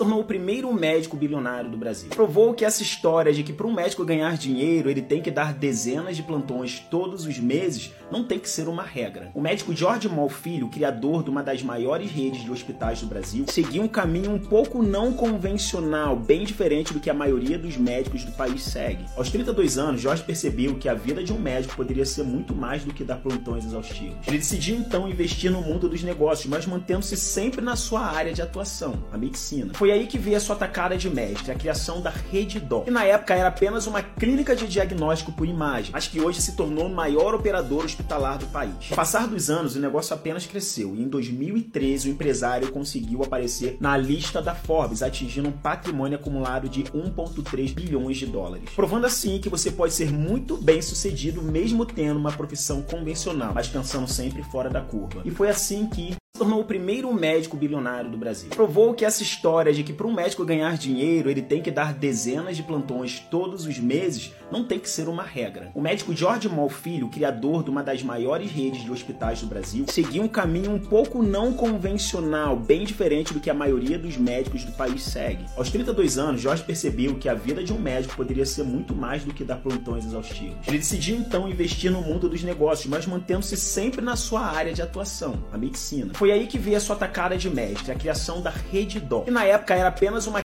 tornou o primeiro médico bilionário do Brasil. Provou que essa história de que para um médico ganhar dinheiro ele tem que dar dezenas de plantões todos os meses não tem que ser uma regra. O médico George Moll Filho, criador de uma das maiores redes de hospitais do Brasil, seguiu um caminho um pouco não convencional, bem diferente do que a maioria dos médicos do país segue. Aos 32 anos, George percebeu que a vida de um médico poderia ser muito mais do que dar plantões exaustivos. Ele decidiu então investir no mundo dos negócios, mas mantendo-se sempre na sua área de atuação, a medicina. Foi aí que veio a sua tacada de mestre, a criação da Rede Doc, que na época era apenas uma clínica de diagnóstico por imagem, mas que hoje se tornou o maior operador hospitalar do país. Com o passar dos anos, o negócio apenas cresceu e em 2013 o empresário conseguiu aparecer na lista da Forbes, atingindo um patrimônio acumulado de 1,3 bilhões de dólares. Provando assim que você pode ser muito bem sucedido mesmo tendo uma profissão convencional, mas pensando sempre fora da curva. E foi assim que tornou o primeiro médico bilionário do Brasil. Provou que essa história de que para um médico ganhar dinheiro ele tem que dar dezenas de plantões todos os meses não tem que ser uma regra. O médico George Moll Filho, criador de uma das maiores redes de hospitais do Brasil, seguiu um caminho um pouco não convencional, bem diferente do que a maioria dos médicos do país segue. Aos 32 anos, George percebeu que a vida de um médico poderia ser muito mais do que dar plantões exaustivos. Ele decidiu então investir no mundo dos negócios, mas mantendo-se sempre na sua área de atuação, a medicina. Foi aí que veio a sua tacada de mestre, a criação da Rede Doc, que na época era apenas uma